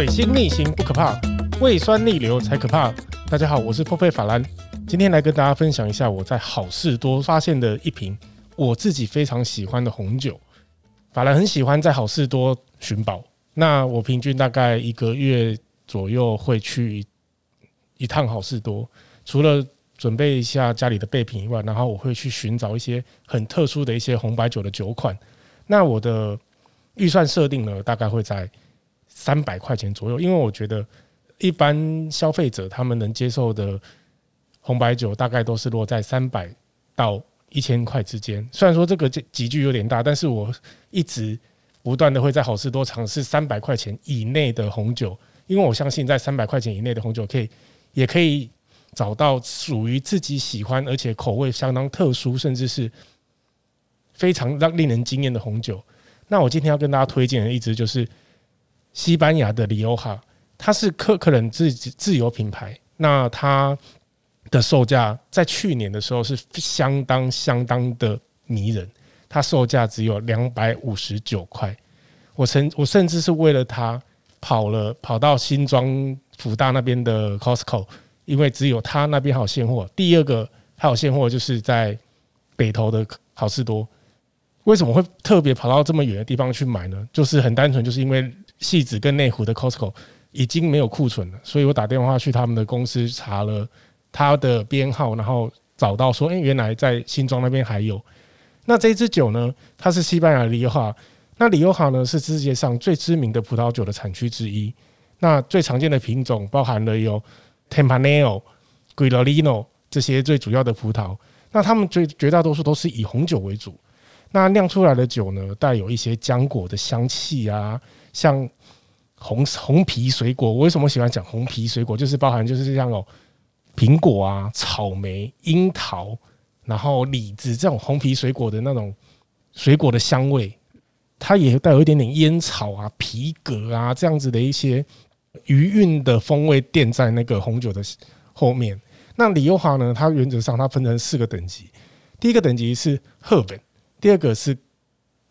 水星逆行不可怕，胃酸逆流才可怕。大家好，我是破费法兰，今天来跟大家分享一下我在好事多发现的一瓶我自己非常喜欢的红酒。法兰很喜欢在好事多寻宝，那我平均大概一个月左右会去一趟好事多，除了准备一下家里的备品以外，然后我会去寻找一些很特殊的一些红白酒的酒款。那我的预算设定呢，大概会在三百块钱左右，因为我觉得一般消费者他们能接受的红白酒大概都是落在三百到一千块之间。虽然说这个级距有点大，但是我一直不断的会在好市多尝试三百块钱以内的红酒，因为我相信在三百块钱以内的红酒可以，也可以找到属于自己喜欢而且口味相当特殊，甚至是非常让令人惊艳的红酒。那我今天要跟大家推荐的一支就是。西班牙的里欧哈，它是科克伦自己自有品牌。那它的售价在去年的时候是相当相当的迷人，它售价只有两百五十九块。我曾我甚至是为了它跑了跑到新庄福大那边的 Costco，因为只有它那边还有现货。第二个还有现货就是在北投的好事多。为什么会特别跑到这么远的地方去买呢？就是很单纯，就是因为。汐止跟内湖的 Costco 已经没有库存了，所以我打电话去他们的公司查了他的编号，然后找到说，哎，原来在新庄那边还有。那这支酒呢，它是西班牙的里欧哈。那里欧哈呢，是世界上最知名的葡萄酒的产区之一。那最常见的品种包含了有 Tempranillo、Grilolino 这些最主要的葡萄。那他们最绝大多数都是以红酒为主。那酿出来的酒呢，带有一些浆果的香气啊。像红红皮水果，我为什么喜欢讲红皮水果？就是包含就是像哦，苹果啊、草莓、樱桃，然后李子这种红皮水果的那种水果的香味，它也带有一点点烟草啊、皮革啊这样子的一些余韵的风味垫在那个红酒的后面。那里欧哈呢？它原则上它分成四个等级，第一个等级是赫本，第二个是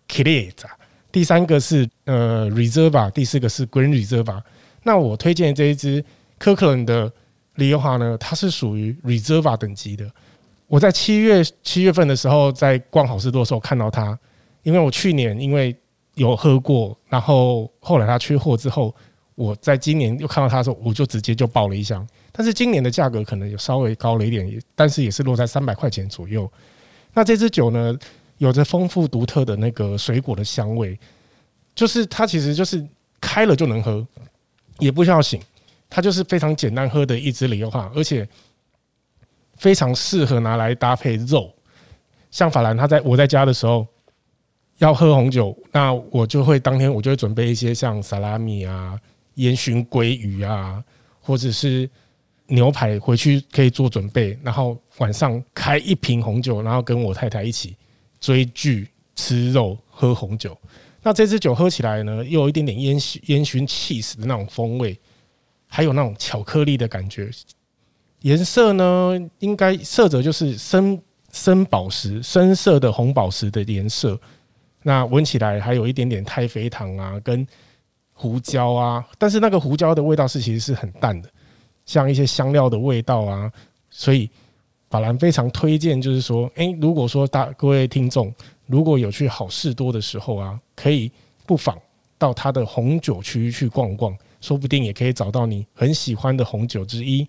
Crianza。第三个是呃 Reserva，第四个是 green Reserva。那我推荐这一支科克伦的里欧哈呢，它是属于 Reserva 等级的。我在七月七月份的时候在逛好事多的时候看到它，因为我去年因为有喝过，然后后来它缺货之后，我在今年又看到它的时候，我就直接就报了一箱。但是今年的价格可能有稍微高了一点，但是也是落在三百块钱左右。那这支酒呢，有着丰富独特的那个水果的香味，就是它其实就是开了就能喝，也不需要醒，它就是非常简单喝的一支里欧哈，而且非常适合拿来搭配肉。像法兰他在我在家的时候要喝红酒，那我就会当天我就会准备一些像萨拉米啊、烟熏鲑鱼啊，或者是牛排回去可以做准备，然后晚上开一瓶红酒，然后跟我太太一起。追剧、吃肉、喝红酒，那这支酒喝起来呢，又有一点点烟熏烟熏气死的那种风味，还有那种巧克力的感觉。颜色呢，应该色泽就是深深宝石、深色的红宝石的颜色。那闻起来还有一点点太妃糖啊，跟胡椒啊，但是那个胡椒的味道是其实是很淡的，像一些香料的味道啊，所以。法兰非常推荐，就是说，诶，如果说大各位听众如果有去好事多的时候啊，可以不妨到他的红酒区去逛逛，说不定也可以找到你很喜欢的红酒之一。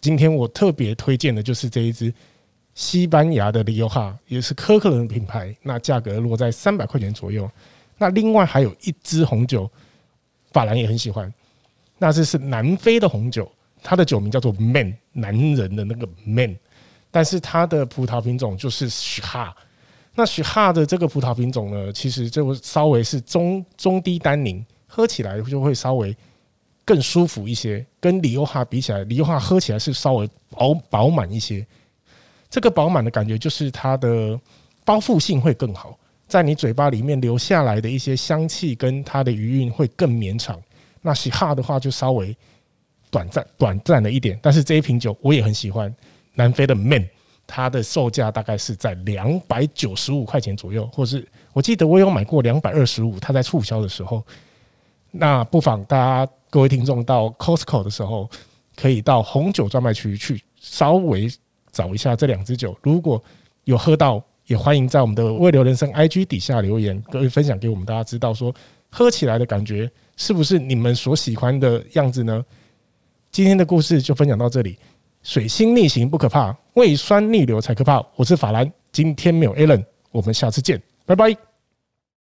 今天我特别推荐的就是这一支西班牙的里欧哈，也是科克伦品牌，那价格落在三百块钱左右。那另外还有一支红酒，法兰也很喜欢，那这是南非的红酒。它的酒名叫做 Man，男人的那个 Man，但是它的葡萄品种就是许哈。那许哈的这个葡萄品种呢，其实就稍微是中中低单宁，喝起来就会稍微更舒服一些。跟里欧哈比起来，里欧哈喝起来是稍微饱饱满一些。这个饱满的感觉就是它的包覆性会更好，在你嘴巴里面留下来的一些香气跟它的余韵会更绵长。那许哈的话就稍微。短暂短暂了一点，但是这一瓶酒我也很喜欢。南非的 Man，它的售价大概是在两百九十五块钱左右，或是我记得我有买过两百二十五，它在促销的时候。那不妨大家各位听众到 Costco 的时候，可以到红酒专卖区去稍微找一下这两支酒。如果有喝到，也欢迎在我们的未流人生 IG 底下留言，各位分享给我们大家知道，说喝起来的感觉是不是你们所喜欢的样子呢？今天的故事就分享到这里。水星逆行不可怕，胃酸逆流才可怕。我是法兰，今天没有 Alan，我们下次见，拜拜。